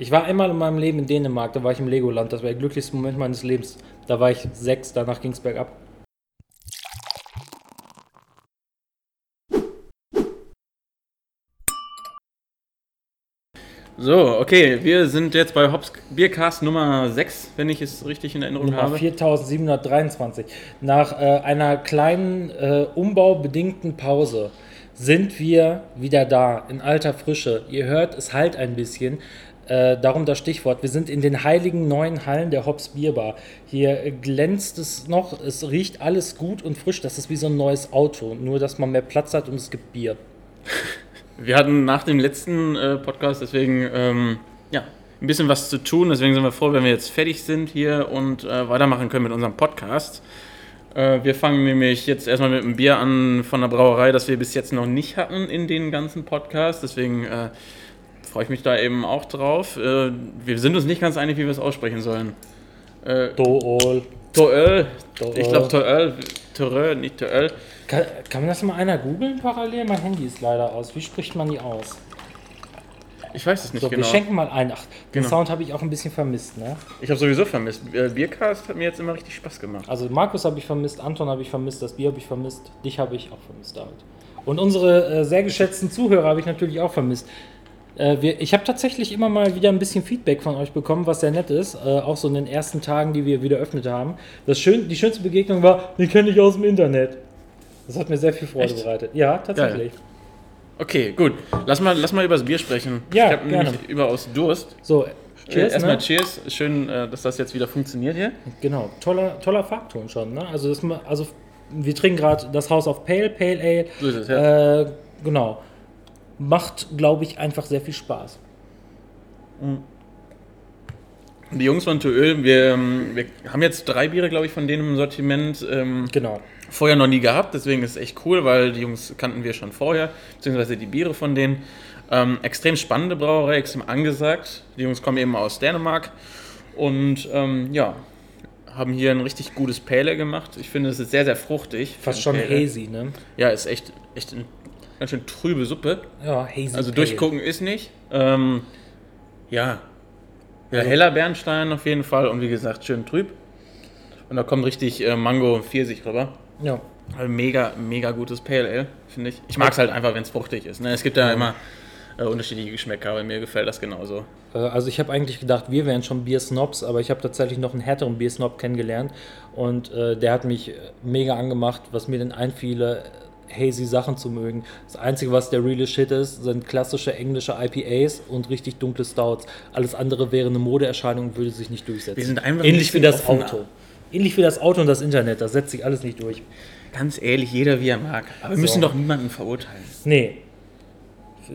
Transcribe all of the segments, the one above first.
Ich war einmal in meinem Leben in Dänemark, da war ich im Legoland. Das war der glücklichste Moment meines Lebens. Da war ich sechs, danach ging es bergab. So, okay, wir sind jetzt bei Hops Biercast Nummer 6, wenn ich es richtig in Erinnerung Nummer habe. 4723. Nach äh, einer kleinen äh, umbaubedingten Pause sind wir wieder da, in alter Frische. Ihr hört, es halt ein bisschen. Äh, darum das Stichwort. Wir sind in den heiligen neuen Hallen der Hops Bierbar. Hier glänzt es noch, es riecht alles gut und frisch. Das ist wie so ein neues Auto, nur dass man mehr Platz hat und es gibt Bier. Wir hatten nach dem letzten äh, Podcast deswegen ähm, ja, ein bisschen was zu tun. Deswegen sind wir froh, wenn wir jetzt fertig sind hier und äh, weitermachen können mit unserem Podcast. Äh, wir fangen nämlich jetzt erstmal mit einem Bier an von der Brauerei, das wir bis jetzt noch nicht hatten in den ganzen Podcasts. Deswegen äh, freue ich mich da eben auch drauf. Äh, wir sind uns nicht ganz einig, wie wir es aussprechen sollen. Äh, Dool. Toöl. Ich glaube Toöl. Toöl, nicht Toöl. Kann, kann man das mal einer googeln parallel? Mein Handy ist leider aus. Wie spricht man die aus? Ich weiß es nicht So, genau. wir schenken mal ein. Ach, den Genau. Sound habe ich auch ein bisschen vermisst, ne? Ich habe sowieso vermisst. Äh, Biercast hat mir jetzt immer richtig Spaß gemacht. Also Markus habe ich vermisst, Anton habe ich vermisst, das Bier habe ich vermisst, dich habe ich auch vermisst, David. Und unsere äh, sehr geschätzten Zuhörer habe ich natürlich auch vermisst. Äh, wir, ich habe tatsächlich immer mal wieder ein bisschen Feedback von euch bekommen, was sehr nett ist. Äh, auch so in den ersten Tagen, die wir wieder öffnet haben. Das schön, die schönste Begegnung war, die kenne ich aus dem Internet. Das hat mir sehr viel Freude Echt? bereitet. Ja, tatsächlich. Okay, gut. Lass mal, lass mal über das Bier sprechen. Ja, ich habe nämlich überaus Durst. So, Cheers, cheers. Erstmal Ne? Cheers. Schön, äh, dass das jetzt wieder funktioniert hier. Genau, toller, toller Farbton schon. Ne? Also, das, also, wir trinken gerade das House of Pale, Pale Ale. So ist es, ja. Äh, genau. Macht, glaube ich, einfach sehr viel Spaß. Die Jungs von Toöl, wir, ähm, wir haben jetzt drei Biere, glaube ich, von denen im Sortiment ähm, Genau. vorher noch nie gehabt. Deswegen ist es echt cool, weil die Jungs kannten wir schon vorher, beziehungsweise die Biere von denen. Ähm, extrem spannende Brauerei, extrem angesagt. Die Jungs kommen eben aus Dänemark und ähm, ja, haben hier ein richtig gutes Pale gemacht. Ich finde, es ist sehr, sehr fruchtig. Fast schon Pale Ale. hazy, ne? Ja, ist echt, echt ganz schön trübe Suppe. Ja, hazy. Also Pale. durchgucken ist nicht. Ähm, ja. Ja, Also- heller Bernstein auf jeden Fall und wie gesagt, schön trüb. Und da kommt richtig äh, Mango und Pfirsich rüber. Ja. Also mega, mega gutes Pale Ale, finde ich. Ich mag es halt einfach, wenn es fruchtig ist. Ne? Es gibt ja immer äh, unterschiedliche Geschmäcker, aber mir gefällt das genauso. Äh, Also ich habe eigentlich gedacht, wir wären schon Bier-Snobs, aber ich habe tatsächlich noch einen härteren Bier-Snob kennengelernt und äh, der hat mich äh, mega angemacht, was mir denn einfiele, hazy Sachen zu mögen. Das Einzige, was der reale Shit ist, sind klassische englische IPAs und richtig dunkle Stouts. Alles andere wäre eine Modeerscheinung und würde sich nicht durchsetzen. Wir sind einfach ein Ähnlich wie das offener. Auto. Ähnlich wie das Auto und das Internet, das setzt sich alles nicht durch. Ganz ehrlich, jeder wie er mag. Aber wir So. müssen doch niemanden verurteilen. Nee.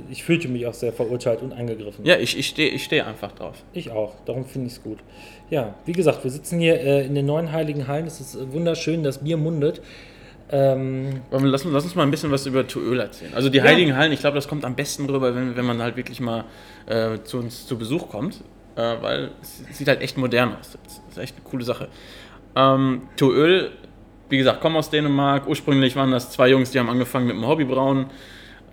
Ich fühlte mich auch sehr verurteilt und angegriffen. Ja, ich, ich stehe ich steh einfach drauf. Ich auch, darum finde ich es gut. Ja, wie gesagt, wir sitzen hier äh, in den neuen Heiligen Hallen. Es ist äh, wunderschön, das Bier mundet. Ähm, lass, uns- lass uns mal ein bisschen was über Toöl erzählen. Also die Ja. Heiligen Hallen, ich glaube, das kommt am besten rüber, wenn, wenn man halt wirklich mal äh, zu uns zu Besuch kommt, äh, weil es sieht halt echt modern aus. Das ist echt eine coole Sache. Ähm, Toöl, wie gesagt, kommen aus Dänemark. Ursprünglich waren das zwei Jungs, die haben angefangen mit dem Hobbybrauen.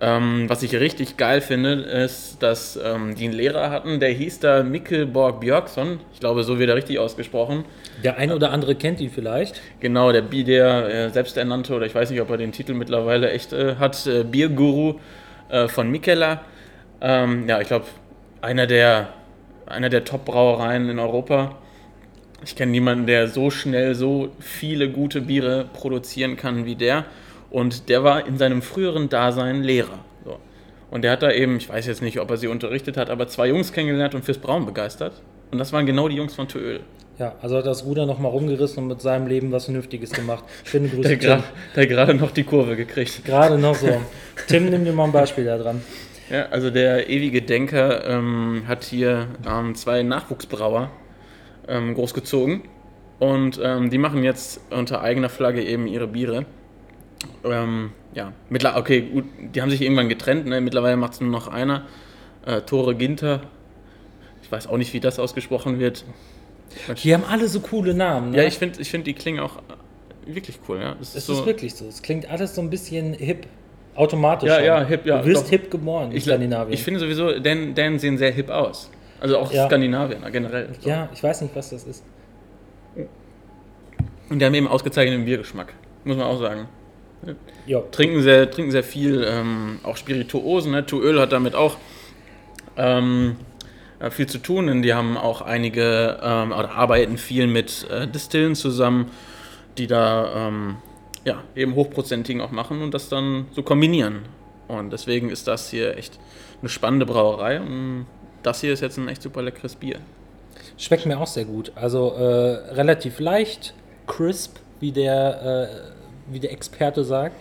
Ähm, was ich richtig geil finde, ist, dass ähm, die einen Lehrer hatten, der hieß da Mikkel Borg Björksson. Ich glaube, so wird er richtig ausgesprochen. der eine oder andere kennt ihn vielleicht. Genau, der der äh, selbsternannte, oder ich weiß nicht, ob er den Titel mittlerweile echt äh, hat, äh, Bierguru äh, von Mikela. Ähm, ja, ich glaube, einer der, einer der Top-Brauereien in Europa. Ich kenne niemanden, der so schnell so viele gute Biere produzieren kann wie der. Und der war in seinem früheren Dasein Lehrer. So. Und der hat da eben, ich weiß jetzt nicht, ob er sie unterrichtet hat, aber zwei Jungs kennengelernt und fürs Brauen begeistert. Und das waren genau die Jungs von Tööl. Ja, also hat das Ruder nochmal rumgerissen und mit seinem Leben was Vernünftiges gemacht. Schöne Grüße. Der gra- der gerade noch die Kurve gekriegt. Gerade noch so. Tim, nimm dir mal ein Beispiel da dran. Ja, also der ewige Denker ähm, hat hier ähm, zwei Nachwuchsbrauer ähm, großgezogen und ähm, die machen jetzt unter eigener Flagge eben ihre Biere. Ähm, ja, mittler okay, gut, die haben sich irgendwann getrennt, ne? mittlerweile macht es nur noch einer, äh, Tore Ginter. Ich weiß auch nicht, wie das ausgesprochen wird. Die haben alle so coole Namen. Ne? Ja, ich finde, ich find, die klingen auch äh, wirklich cool. Ja, das es so, ist wirklich so. Es klingt alles so ein bisschen hip. Automatisch. Ja, schon. ja, hip, ja, Du wirst hip geboren in ich, Skandinavien. ich finde sowieso, Dan, Dan sehen sehr hip aus. Also auch Ja. Skandinavier generell. Ja, ich weiß nicht, was das ist. Und die haben eben ausgezeichneten Biergeschmack, muss man auch sagen. Ja, Trinken sehr, trinken sehr viel, ähm, auch Spirituosen. Ne? Tuöl hat damit auch ähm, ja, viel zu tun, denn die haben auch einige, ähm, oder arbeiten viel mit äh, Distillen zusammen, die da ähm, ja, eben hochprozentigen auch machen und das dann so kombinieren. Und deswegen ist das hier echt eine spannende Brauerei und das hier ist jetzt ein echt super leckeres Bier. schmeckt mir auch sehr gut. Also äh, relativ leicht, crisp, wie der, äh, wie der Experte sagt.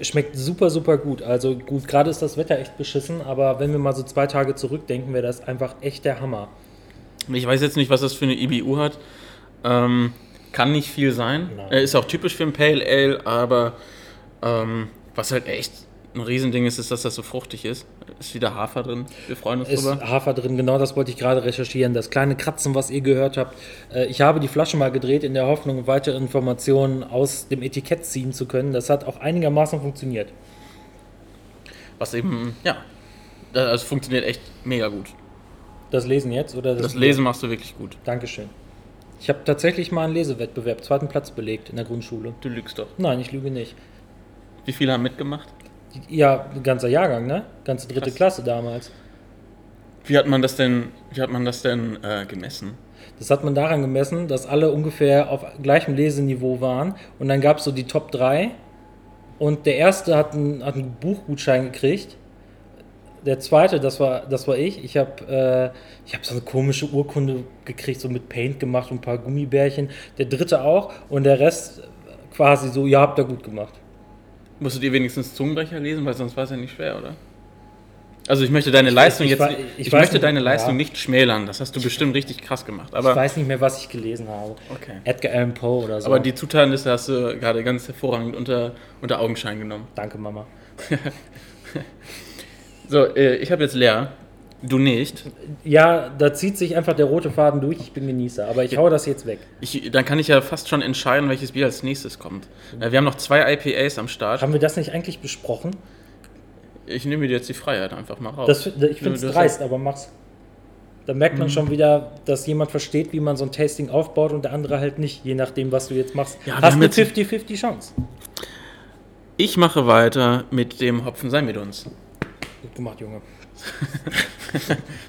Schmeckt super, super gut. Also gut, gerade ist das Wetter echt beschissen, aber wenn wir mal so zwei Tage zurückdenken, wäre das einfach echt der Hammer. Ich weiß jetzt nicht, was das für eine IBU hat. Ähm, kann nicht viel sein. Nein. Er ist auch typisch für ein Pale Ale, aber ähm, was halt echt ein Riesending ist, ist, dass das so fruchtig ist. Ist wieder Hafer drin. Wir freuen uns Ist drüber. Hafer drin, genau das wollte ich gerade recherchieren. Das kleine Kratzen, was ihr gehört habt. Äh, ich habe die Flasche mal gedreht in der Hoffnung, weitere Informationen aus dem Etikett ziehen zu können. Das hat auch einigermaßen funktioniert. Was eben, ja, das funktioniert echt mega gut. Das Lesen jetzt oder Das Lesen machst du wirklich gut. Dankeschön. Ich habe tatsächlich mal einen Lesewettbewerb, zweiten Platz belegt in der Grundschule. Du lügst doch. Nein, ich lüge nicht. Wie viele haben mitgemacht? Ja, ein ganzer Jahrgang, ne? Ganze dritte Krass. Klasse damals. Wie hat man das denn, wie hat man das denn äh, gemessen? Das hat man daran gemessen, dass alle ungefähr auf gleichem Leseniveau waren. Und dann gab es so die Top 3. Und der erste hat einen, hat einen Buchgutschein gekriegt. Der zweite, das war, das war ich. Ich habe äh, ich hab so eine komische Urkunde gekriegt, so mit Paint gemacht und ein paar Gummibärchen. Der dritte auch. Und der Rest quasi so, ja, habt ihr gut gemacht. Musstet ihr wenigstens Zungenbrecher lesen, weil sonst war es ja nicht schwer, oder? Also ich möchte deine Leistung ich jetzt, wei- nicht- ich ich, weiß möchte nicht- deine Leistung ja. nicht schmälern. Das hast du bestimmt richtig krass gemacht. ich Aber, weiß nicht mehr, was ich gelesen habe. okay. Edgar Allan Poe oder so. aber die Zutatenliste hast du gerade ganz hervorragend unter, unter Augenschein genommen. Danke, Mama. So, äh, ich habe jetzt leer. Du nicht. Ja, da zieht sich einfach der rote Faden durch. Ich bin Genießer. Aber ich hau das jetzt weg. Ich, dann kann ich ja fast schon entscheiden, welches Bier als nächstes kommt. Äh, wir haben noch zwei IPAs am Start. Haben wir das nicht eigentlich besprochen? Ich nehme dir jetzt die Freiheit einfach mal raus. Das, ich finde es Du- du dreist, aber mach's. Da merkt man schon wieder, dass jemand versteht, wie man so ein Tasting aufbaut und der andere halt nicht, je nachdem, was du jetzt machst. Ja, Hast jetzt- 50-50 Chance. Ich mache weiter mit dem Hopfen sei mit uns. Gut gemacht, Junge.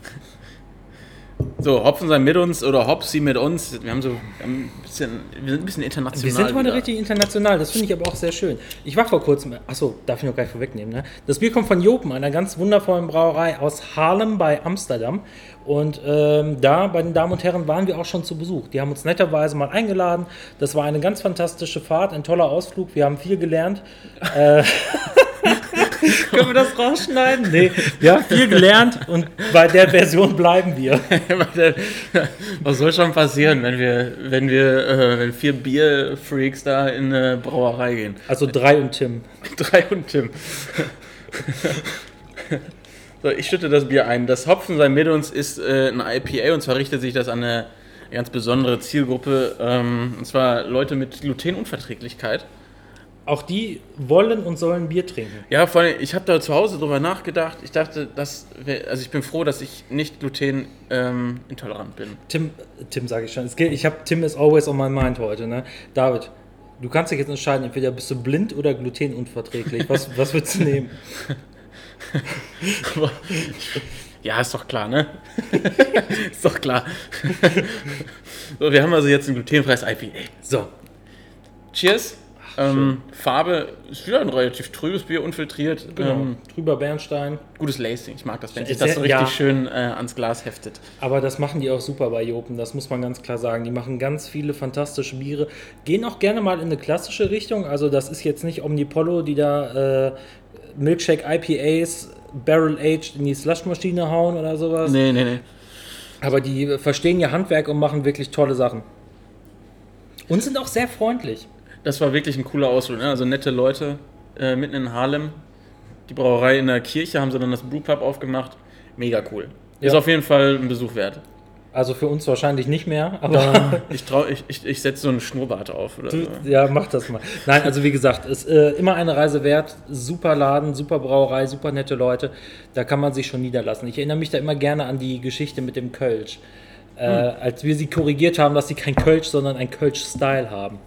So, Hopfen sei mit uns oder Hopsi mit uns. Wir haben so wir haben ein bisschen, wir sind ein bisschen international. Wir sind heute wieder. richtig international, das finde ich aber auch sehr schön. Ich war vor kurzem, achso, darf ich noch gleich vorwegnehmen, ne? Das Bier kommt von Jopen, einer ganz wundervollen Brauerei aus Haarlem bei Amsterdam. Und ähm, da, bei den Damen und Herren, waren wir auch schon zu Besuch. Die haben uns netterweise mal eingeladen. Das war eine ganz fantastische Fahrt, ein toller Ausflug. Wir haben viel gelernt. Äh, Können wir das rausschneiden? Nee, wir haben viel gelernt und bei der Version bleiben wir. Was soll schon passieren, wenn wir, wenn wir, äh, wenn vier Bierfreaks da in eine Brauerei gehen? Also drei und Tim. Drei und Tim. So, ich schütte das Bier ein. Das Hopfen sei mit uns ist äh, ein IPA und zwar richtet sich das an eine ganz besondere Zielgruppe, ähm, und zwar Leute mit Glutenunverträglichkeit. Auch die wollen und sollen Bier trinken. Ja, vor allem, ich habe da zu Hause drüber nachgedacht. Ich dachte, das wär, also ich bin froh, dass ich nicht glutenintolerant ähm, bin. Tim, Tim sage ich schon. Geht, ich habe Tim is always on my mind heute. Ne? David, du kannst dich jetzt entscheiden, entweder bist du blind oder glutenunverträglich. Was, was würdest du nehmen? Ja, ist doch klar, ne? ist doch klar. so, wir haben also jetzt ein glutenfreies IPA. So, Cheers. Ähm, Farbe ist wieder ein relativ trübes Bier, unfiltriert. genau. Ähm, Drüber Bernstein. gutes Lacing. Ich mag das, wenn sich das so richtig ja. schön äh, ans Glas heftet. Aber das machen die auch super bei Jopen, das muss man ganz klar sagen. Die machen ganz viele fantastische Biere. Gehen auch gerne mal in eine klassische Richtung. Also, das ist jetzt nicht Omnipollo, die da äh, Milkshake IPAs Barrel Aged in die Slushmaschine hauen oder sowas. Nee, nee, nee. Aber die verstehen ihr Handwerk und machen wirklich tolle Sachen. Und sind auch sehr freundlich. Das war wirklich ein cooler Ausflug. Ne? Also nette Leute äh, mitten in Harlem. Die Brauerei in der Kirche haben sie dann das Brewpub aufgemacht. Mega cool. Ist Ja. auf jeden Fall ein Besuch wert. Also für uns wahrscheinlich nicht mehr, aber. ich trau, ich, ich, ich setze so einen Schnurrbart auf oder Du, so. ja, mach das mal. Nein, also wie gesagt, ist äh, immer eine Reise wert. Super Laden, super Brauerei, super nette Leute. Da kann man sich schon niederlassen. Ich erinnere mich da immer gerne an die Geschichte mit dem Kölsch. Äh, Als wir sie korrigiert haben, dass sie kein Kölsch, sondern ein Kölsch-Style haben.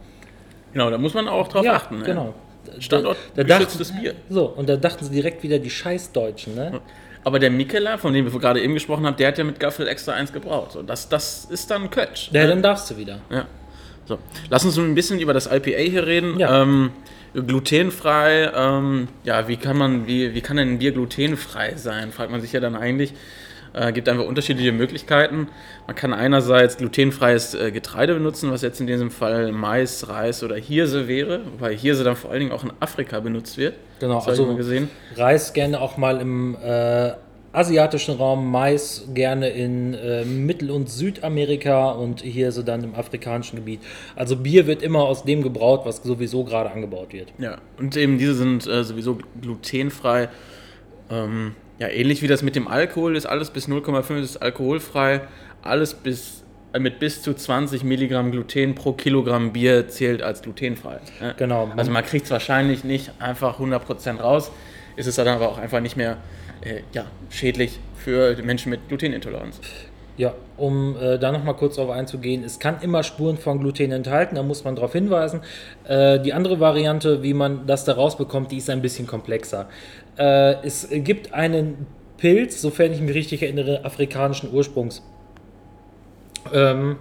Genau, da muss man auch drauf achten. ne? genau. Standort Da, da dachten, Bier. So, und da dachten sie direkt wieder die Scheißdeutschen, ne? Aber der Mikela, von dem wir gerade eben gesprochen haben, der hat ja mit Gaffel extra eins gebraut. So, das, das ist dann Kölsch. Ja, ne? dann darfst du wieder. Ja. So, lass uns ein bisschen über das IPA hier reden. Ja. Ähm, glutenfrei, ähm, ja, wie kann man, wie, wie kann denn ein Bier glutenfrei sein, fragt man sich ja dann eigentlich. Äh, gibt einfach unterschiedliche Möglichkeiten. Man kann einerseits glutenfreies äh, Getreide benutzen, was jetzt in diesem Fall Mais, Reis oder Hirse wäre, wobei Hirse dann vor allen Dingen auch in Afrika benutzt wird. Genau, das habe ich also gesehen. Reis gerne auch mal im äh, asiatischen Raum, Mais gerne in äh, Mittel- und Südamerika und hier so dann im afrikanischen Gebiet. Also Bier wird immer aus dem gebraut, was sowieso gerade angebaut wird. Ja, und eben diese sind äh, sowieso glutenfrei. Ähm, ja, ähnlich wie das mit dem Alkohol ist, alles bis 0,5 ist alkoholfrei, alles bis, äh, mit bis zu 20 Milligramm Gluten pro Kilogramm Bier zählt als glutenfrei. ne? Genau. Also man kriegt es wahrscheinlich nicht einfach 100% raus, ist es dann aber auch einfach nicht mehr äh, ja, schädlich für Menschen mit Glutenintoleranz. Ja, um äh, da nochmal kurz drauf einzugehen, es kann immer Spuren von Gluten enthalten, da muss man darauf hinweisen. Äh, die andere Variante, wie man das da rausbekommt, die ist ein bisschen komplexer. Äh, es gibt einen Pilz, sofern ich mich richtig erinnere, afrikanischen Ursprungs. Ähm,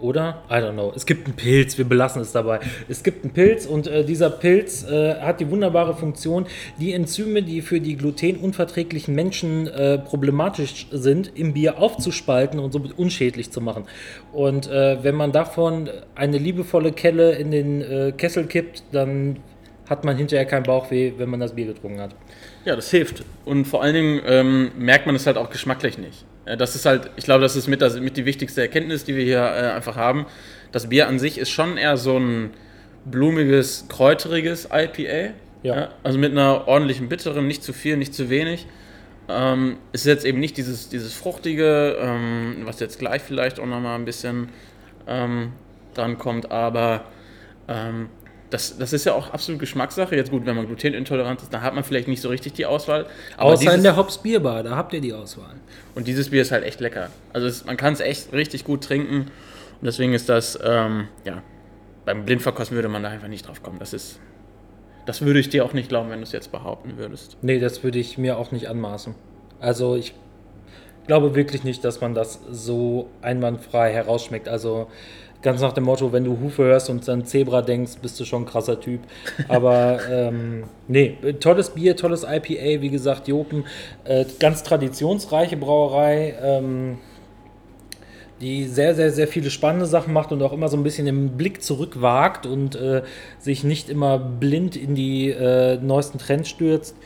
oder? I don't know. Es gibt einen Pilz, wir belassen es dabei. Es gibt einen Pilz und äh, dieser Pilz äh, hat die wunderbare Funktion, die Enzyme, die für die glutenunverträglichen Menschen äh, problematisch sind, im Bier aufzuspalten und somit unschädlich zu machen. Und äh, wenn man davon eine liebevolle Kelle in den äh, Kessel kippt, dann hat man hinterher kein Bauchweh, wenn man das Bier getrunken hat. Ja, das hilft. Und vor allen Dingen ähm, merkt man es halt auch geschmacklich nicht. Äh, Das ist halt, ich glaube, das ist mit, das, mit die wichtigste Erkenntnis, die wir hier äh, einfach haben. Das Bier an sich ist schon eher so ein blumiges, kräuteriges IPA. Ja. also mit einer ordentlichen bitteren, nicht zu viel, nicht zu wenig. Ähm, es ist jetzt eben nicht dieses, dieses fruchtige, ähm, was jetzt gleich vielleicht auch nochmal ein bisschen ähm, dran kommt, aber ähm, das, das ist ja auch absolut Geschmackssache. Jetzt gut, wenn man glutenintolerant ist, dann hat man vielleicht nicht so richtig die Auswahl. Aber Außer in dieses- der Hops Bierbar, da habt ihr die Auswahl. und dieses Bier ist halt echt lecker. Also es, man kann es echt richtig gut trinken. Und deswegen ist das, ähm, ja, beim Blindverkosten würde man da einfach nicht drauf kommen. Das ist, das würde ich dir auch nicht glauben, wenn du es jetzt behaupten würdest. Nee, das würde ich mir auch nicht anmaßen. Also ich glaube wirklich nicht, dass man das so einwandfrei herausschmeckt. Also ganz nach dem Motto, wenn du Hufe hörst und an Zebra denkst, bist du schon ein krasser Typ. Aber ähm, nee, tolles Bier, tolles IPA, wie gesagt, Jopen, äh, ganz traditionsreiche Brauerei. Ähm, die sehr, sehr, sehr viele spannende Sachen macht und auch immer so ein bisschen den Blick zurückwagt und äh, sich nicht immer blind in die äh, neuesten Trends stürzt.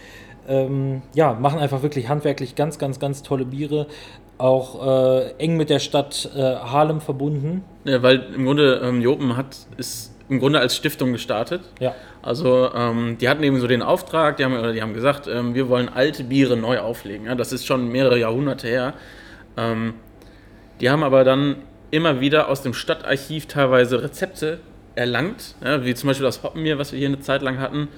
Ähm, ja, machen einfach wirklich handwerklich ganz, ganz, ganz tolle Biere. Auch äh, eng mit der Stadt äh, Harlem verbunden. Ja, weil im Grunde ähm, Jopen hat, ist im Grunde als Stiftung gestartet. Ja, Also ähm, die hatten eben so den Auftrag, die haben, oder die haben gesagt, ähm, wir wollen alte Biere neu auflegen. Ja, das ist schon mehrere Jahrhunderte her. Ähm, die haben aber dann immer wieder aus dem Stadtarchiv teilweise Rezepte erlangt, ja, wie zum Beispiel das Hoppenbier, was wir hier eine Zeit lang hatten,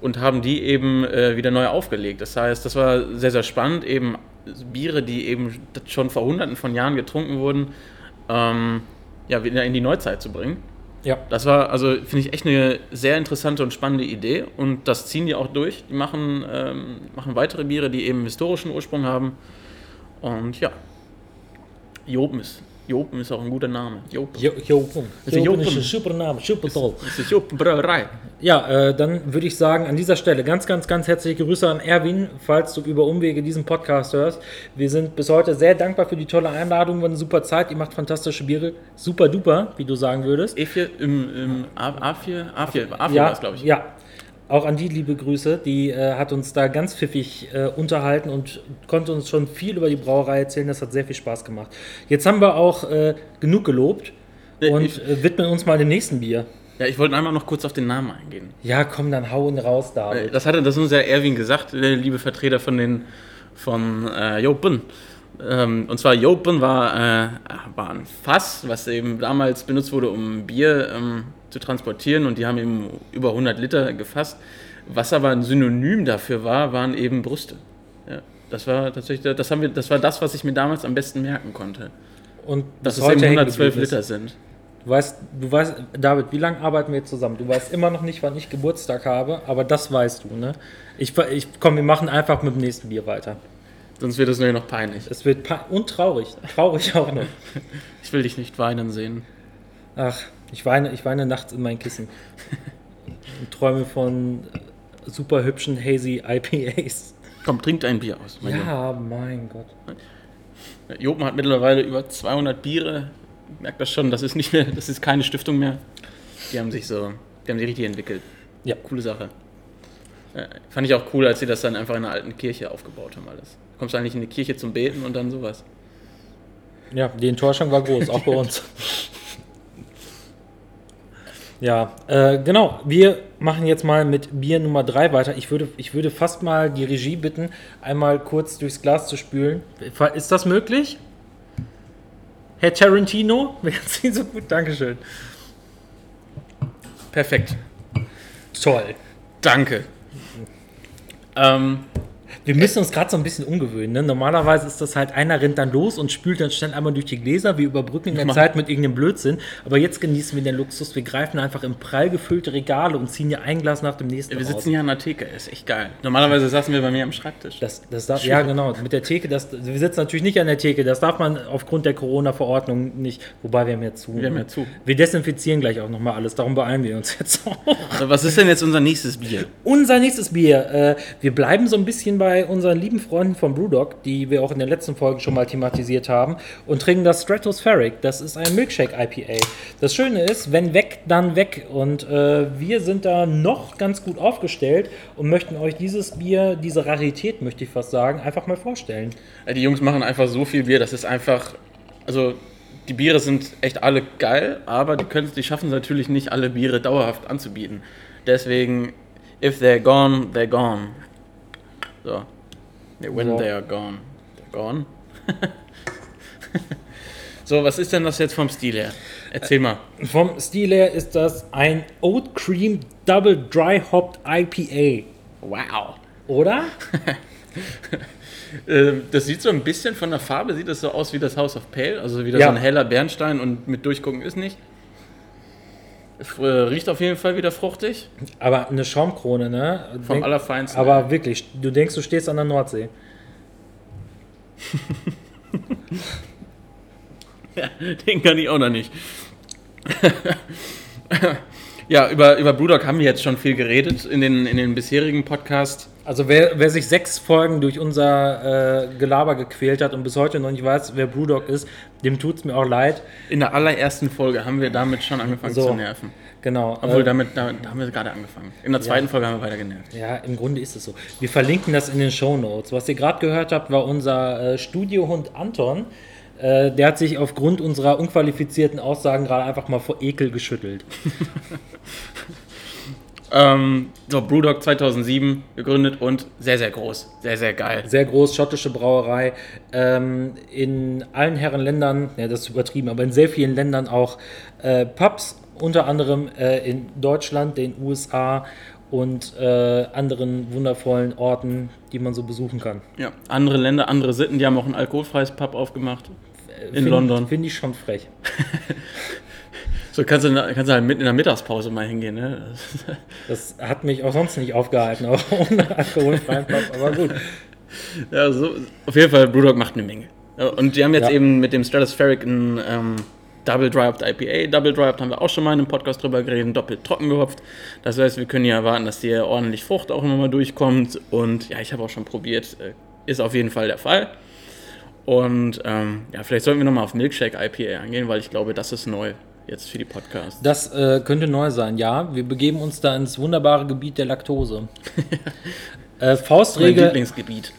und haben die eben äh, wieder neu aufgelegt. Das heißt, das war sehr, sehr spannend, eben Biere, die eben schon vor hunderten von Jahren getrunken wurden, ähm, ja, wieder in die Neuzeit zu bringen. ja. Das war, also finde ich echt eine sehr interessante und spannende Idee und das ziehen die auch durch. Die machen, ähm, machen weitere Biere, die eben historischen Ursprung haben. Und ja, Jopen ist, Jopen ist auch ein guter Name. Jopen. Jo- Jopen. Das ist Jopen ist Jopen. ein super Name, super toll. Das ist Jopen Brauerei. Ja, äh, dann würde ich sagen, an dieser Stelle ganz, ganz, ganz herzliche Grüße an Erwin, falls du über Umwege diesen Podcast hörst. Wir sind bis heute sehr dankbar für die tolle Einladung, war eine super Zeit. Ihr macht fantastische Biere. Super duper, wie du sagen würdest. E4 im, im A, A4, A4, A4 war ja, es, glaube ich. ja. Auch an die liebe Grüße, die äh, hat uns da ganz pfiffig äh, unterhalten und konnte uns schon viel über die Brauerei erzählen. Das hat sehr viel Spaß gemacht. Jetzt haben wir auch äh, genug gelobt und ich- äh, widmen uns mal dem nächsten Bier. Ja, ich wollte einmal noch kurz auf den Namen eingehen. Ja, komm, dann hau ihn raus, Äh, David. Das hatte das uns ja Erwin gesagt, der liebe Vertreter von den von äh, Jopen. Ähm, und zwar Jopen war, äh, war ein Fass, was eben damals benutzt wurde, um Bier ähm, zu transportieren und die haben eben über 100 Liter gefasst. Was aber ein Synonym dafür war, waren eben Brüste. Ja, das war tatsächlich, das, haben wir, das war das, was ich mir damals am besten merken konnte. Und Dass es eben hängen 112 geblieben ist. Liter sind. Du weißt, du weißt, David, wie lange arbeiten wir zusammen? Du weißt immer noch nicht, wann ich Geburtstag habe, aber das weißt du, ne? Ich, ich komm, wir machen einfach mit dem nächsten Bier weiter. Sonst wird es nur noch peinlich. Es wird pe- und traurig, traurig auch noch. Ich will dich nicht weinen sehen. Ach, ich weine, ich weine nachts in mein Kissen und träume von super hübschen hazy IPAs. Komm, trink dein Bier aus. mein Junge. Ja, mein Gott. Jopen hat mittlerweile über 200 Biere. Merkt das schon, das ist nicht mehr, das ist keine Stiftung mehr. Die haben sich so, die haben sich richtig entwickelt. Ja. Coole Sache. Äh, fand ich auch cool, als sie das dann einfach in einer alten Kirche aufgebaut haben alles. Du kommst eigentlich in die Kirche zum Beten und dann sowas. Ja, die Enttäuschung war groß, auch bei uns. Ja, äh, genau. Wir machen jetzt mal mit Bier Nummer 3 weiter. Ich würde, ich würde fast mal die Regie bitten, einmal kurz durchs Glas zu spülen. Ist das möglich? Herr Tarantino? Wäre Sie so gut? Dankeschön. Perfekt. Toll. Danke. Ähm, Wir müssen uns gerade so ein bisschen umgewöhnen. Ne? Normalerweise ist das halt, einer rennt dann los und spült dann schnell einmal durch die Gläser. Wir überbrücken in der Zeit mit irgendeinem Blödsinn. Aber jetzt genießen wir den Luxus. Wir greifen einfach in prall gefüllte Regale und ziehen ja ein Glas nach dem nächsten wir raus. sitzen hier an der Theke, ist echt geil. Normalerweise saßen wir bei mir am Schreibtisch. Das, das darf, ja, genau. Mit der Theke, das, wir sitzen natürlich nicht an der Theke. Das darf man aufgrund der Corona-Verordnung nicht. Wobei wir haben ja zu. Wir haben ja zu. Wir desinfizieren gleich auch nochmal alles. Darum beeilen wir uns jetzt auch. Also, was ist denn jetzt unser nächstes Bier? Unser nächstes Bier. Äh, wir bleiben so ein bisschen bei unseren lieben Freunden von Brewdog, die wir auch in der letzten Folge schon mal thematisiert haben, und trinken das Stratospheric. Das ist ein Milkshake IPA. Das Schöne ist, wenn weg, dann weg. Und äh, wir sind da noch ganz gut aufgestellt und möchten euch dieses Bier, diese Rarität, möchte ich fast sagen, einfach mal vorstellen. Die Jungs machen einfach so viel Bier, das ist einfach. Also, die Biere sind echt alle geil, aber die, können, die schaffen es natürlich nicht, alle Biere dauerhaft anzubieten. Deswegen, if they're gone, they're gone. So. When So. they are gone. They're gone. so, was ist denn das jetzt vom Stil her? Erzähl mal. Vom Stil her ist das ein Oat Cream Double Dry Hopped IPA. Wow. Oder? Äh, Das sieht so ein bisschen von der Farbe, sieht das so aus wie das House of Pale, also wieder Ja. so ein heller Bernstein und mit Durchgucken ist nicht. Äh, riecht auf jeden Fall wieder fruchtig, Aber eine Schaumkrone, ne? vom Denk- Allerfeinsten. Aber wirklich, du denkst, du stehst an der Nordsee. Den kann ich auch noch nicht. ja, über, über Brewdog haben wir jetzt schon viel geredet in den, in den bisherigen Podcasts. Also wer, wer sich sechs Folgen durch unser äh, Gelaber gequält hat und bis heute noch nicht weiß, wer Brewdog ist, dem tut es mir auch leid. In der allerersten Folge haben wir damit schon angefangen So. zu nerven. Genau. Obwohl, äh, damit, damit da haben wir gerade angefangen. In der zweiten Folge haben wir weiter genervt. ja, im Grunde ist es so. Wir verlinken das in den Show Notes. Was ihr gerade gehört habt, war unser äh, Studiohund Anton. Äh, der hat sich aufgrund unserer unqualifizierten Aussagen gerade einfach mal vor Ekel geschüttelt. Ähm, so, Brewdog 2007 gegründet und sehr, sehr groß. Sehr, sehr geil. Sehr groß, schottische Brauerei. Ähm, in allen Herren Ländern, ja, das ist übertrieben, aber in sehr vielen Ländern auch äh, Pubs, unter anderem äh, in Deutschland, den USA und äh, anderen wundervollen Orten, die man so besuchen kann. Ja, andere Länder, andere Sitten, die haben auch ein alkoholfreies Pub aufgemacht. In Find- London. Finde ich schon frech. So kannst du, kannst du halt mitten in der Mittagspause mal hingehen, ne? Das hat mich auch sonst nicht aufgehalten, auch ohne alkoholfreien Pub, aber gut. Ja, so, auf jeden Fall, Brewdog macht eine Menge. Und die haben jetzt Ja. eben mit dem Stratospheric ein ähm, Double Dry Hopped IPA. Double Dry Hopped haben wir auch schon mal in einem Podcast drüber geredet, doppelt trocken gehopft. Das heißt, wir können ja erwarten, dass hier ordentlich Frucht auch immer mal durchkommt. Und ja, ich habe auch schon probiert, äh, ist auf jeden Fall der Fall. Und ähm, ja, vielleicht sollten wir nochmal auf Milkshake IPA eingehen, weil ich glaube, das ist neu jetzt für die Podcasts. Das äh, könnte neu sein, ja. Wir begeben uns da ins wunderbare Gebiet der Laktose. äh, Mein Faustregel, Lieblingsgebiet.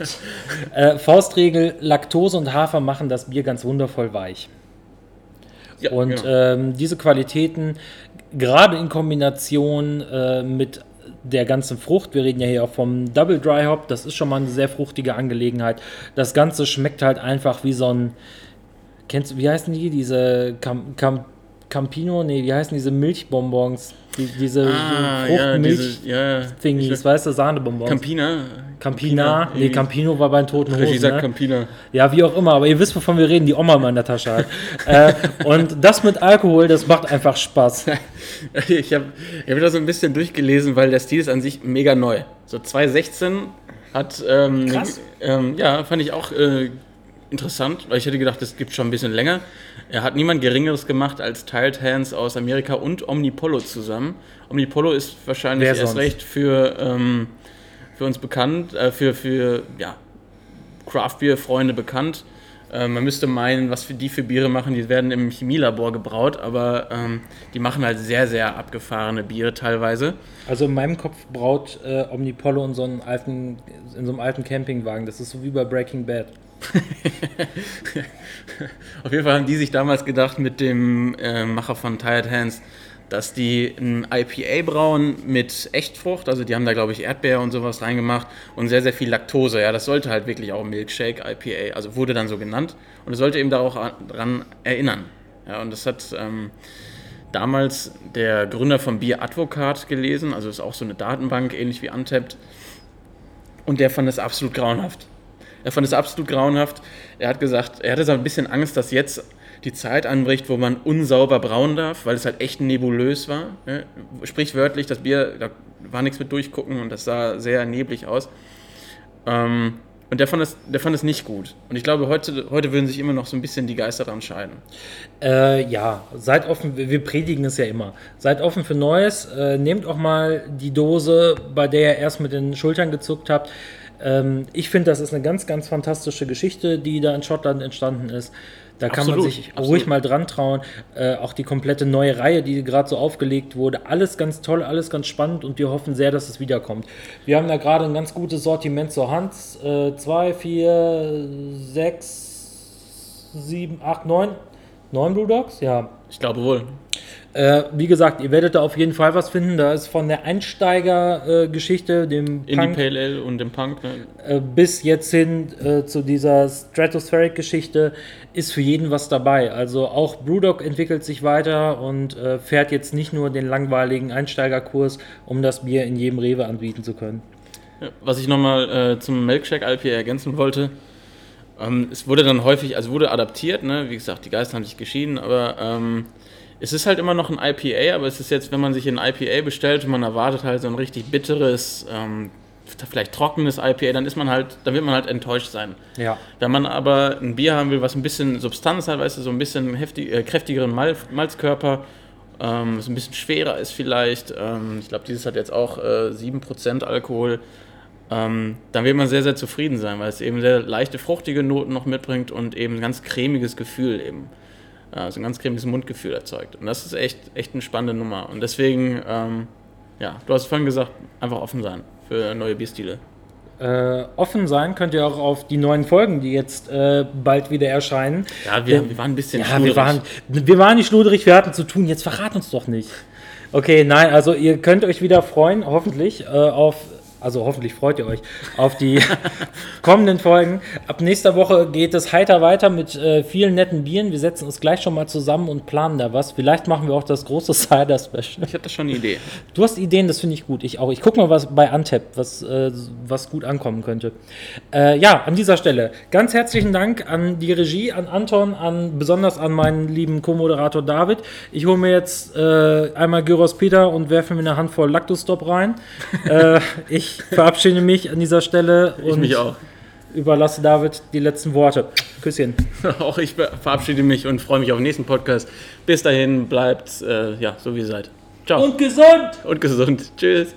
äh, Faustregel, Laktose und Hafer machen das Bier ganz wundervoll weich. Ja, Und genau. ähm, diese Qualitäten, gerade in Kombination äh, mit der ganzen Frucht. Wir reden ja hier auch vom Double Dry Hop. Das ist schon mal eine sehr fruchtige Angelegenheit. Das Ganze schmeckt halt einfach wie so ein. Kennst du, wie heißen die? Diese Cam, Cam, Campino? Nee, wie heißen diese Milchbonbons? Die, diese Ah, Frucht, ja, ja, ich- weißt du, Sahnebonbons. Campina. Campina, nee, irgendwie. Campino war bei den Toten Hosen. sagt Ne? Campina. Ja, wie auch immer, aber ihr wisst, wovon wir reden, die Oma immer in der Tasche hat. äh, und das mit Alkohol, das macht einfach Spaß. Ich habe ich hab da so ein bisschen durchgelesen, weil der Stil ist an sich mega neu. So 2016 hat. Ähm, Krass. Ähm, ja, fand ich auch äh, interessant, weil ich hätte gedacht, das gibt schon ein bisschen länger. Er hat niemand Geringeres gemacht als Tiled Hands aus Amerika und Omnipollo zusammen. Omnipollo ist wahrscheinlich Wer erst sonst? recht für, ähm, für uns bekannt, äh, für, für ja, Craft Beer Freunde bekannt. Äh, man müsste meinen, was für die für Biere machen, die werden im Chemielabor gebraut, aber ähm, die machen halt sehr, sehr abgefahrene Biere teilweise. Also in meinem Kopf braut äh, Omnipollo in so, einem alten, in so einem alten Campingwagen. Das ist so wie bei Breaking Bad. Auf jeden Fall haben die sich damals gedacht mit dem äh, Macher von Tired Hands, dass die ein IPA brauen mit Echtfrucht, also die haben da glaube ich Erdbeer und sowas reingemacht und sehr, sehr viel Laktose. Ja, das sollte halt wirklich auch Milkshake IPA, also wurde dann so genannt und es sollte eben da auch an- dran erinnern. Ja, und das hat ähm, damals der Gründer von Bier Advocat gelesen, also ist auch so eine Datenbank, ähnlich wie Untapped. Und der fand es absolut grauenhaft. Er fand es absolut grauenhaft. Er hat gesagt, er hatte so ein bisschen Angst, dass jetzt die Zeit anbricht, wo man unsauber brauen darf, weil es halt echt nebulös war. Ne? Sprichwörtlich, das Bier, da war nichts mit durchgucken und das sah sehr neblig aus. Ähm, und der fand, es, der fand es nicht gut. Und ich glaube, heute, heute würden sich immer noch so ein bisschen die Geister dran scheiden. Äh, ja, seid offen, wir wir predigen es ja immer. Seid offen für Neues. Äh, nehmt auch mal die Dose, bei der ihr erst mit den Schultern gezuckt habt. Ähm, ich finde, das ist eine ganz, ganz fantastische Geschichte, die da in Schottland entstanden ist. Da kann man Absolut, sich absolut. ruhig mal dran trauen. Äh, auch die komplette neue Reihe, die gerade so aufgelegt wurde. Alles ganz toll, alles ganz spannend und wir hoffen sehr, dass es wiederkommt. Wir haben da gerade ein ganz gutes Sortiment zur Hand. Äh, zwei, vier, sechs, sieben, acht, neun. Neun Blue Dogs? Ja. Ich glaube wohl. Äh, wie gesagt, ihr werdet da auf jeden Fall was finden. Da ist von der Einsteiger-Geschichte, dem Indie Punk, Pale Ale und dem Punk. Ne? äh, bis jetzt hin äh, zu dieser Stratospheric-Geschichte ist für jeden was dabei. Also auch Brewdog entwickelt sich weiter und äh, fährt jetzt nicht nur den langweiligen Einsteigerkurs, um das Bier in jedem Rewe anbieten zu können. Ja, Was ich nochmal äh, zum Milkshake IPA ergänzen wollte, ähm, es wurde dann häufig, also wurde adaptiert, ne? wie gesagt, die Geister haben sich geschieden, aber ähm, es ist halt immer noch ein IPA, aber es ist jetzt, wenn man sich ein IPA bestellt und man erwartet halt so ein richtig bitteres, ähm, vielleicht trockenes IPA, dann ist man halt, dann wird man halt enttäuscht sein. Ja. Wenn man aber ein Bier haben will, was ein bisschen Substanz hat, weißt du, so ein bisschen heftig, äh, kräftigeren Mal Malzkörper, ähm, was ein bisschen schwerer ist vielleicht, ähm, ich glaube, dieses hat jetzt auch äh, 7% Alkohol, ähm, dann wird man sehr, sehr zufrieden sein, weil es eben sehr leichte, fruchtige Noten noch mitbringt und eben ein ganz cremiges Gefühl eben. Also ein ganz cremiges Mundgefühl erzeugt. Und das ist echt, echt eine spannende Nummer. Und deswegen, ähm, ja, du hast vorhin gesagt, einfach offen sein für neue Bierstile. Äh, offen sein könnt ihr auch auf die neuen Folgen, die jetzt äh, bald wieder erscheinen. Ja, wir, wir waren ein bisschen Ja, wir schluderig. waren, wir waren nicht schluderig, wir hatten zu tun. Jetzt verrat uns doch nicht. Okay, nein, also ihr könnt euch wieder freuen, hoffentlich, äh, auf, also hoffentlich freut ihr euch auf die kommenden Folgen. Ab nächster Woche geht es heiter weiter mit äh, vielen netten Bieren. Wir setzen uns gleich schon mal zusammen und planen da was. Vielleicht machen wir auch das große Cider-Special. Ich hatte schon eine Idee. Du hast Ideen, das finde ich gut. Ich auch. Ich gucke mal, was bei Antep, was, äh, was gut ankommen könnte. Äh, ja, an dieser Stelle ganz herzlichen Dank an die Regie, an Anton, an besonders an meinen lieben Co-Moderator David. Ich hole mir jetzt äh, einmal Gyros Peter und werfe mir eine Handvoll Lactostop rein. äh, ich verabschiede mich an dieser Stelle Ich und mich auch. überlasse David die letzten Worte. Küsschen. Auch ich verabschiede mich und freue mich auf den nächsten Podcast. Bis dahin bleibt äh, ja so wie ihr seid. Ciao Und gesund! und gesund. Tschüss.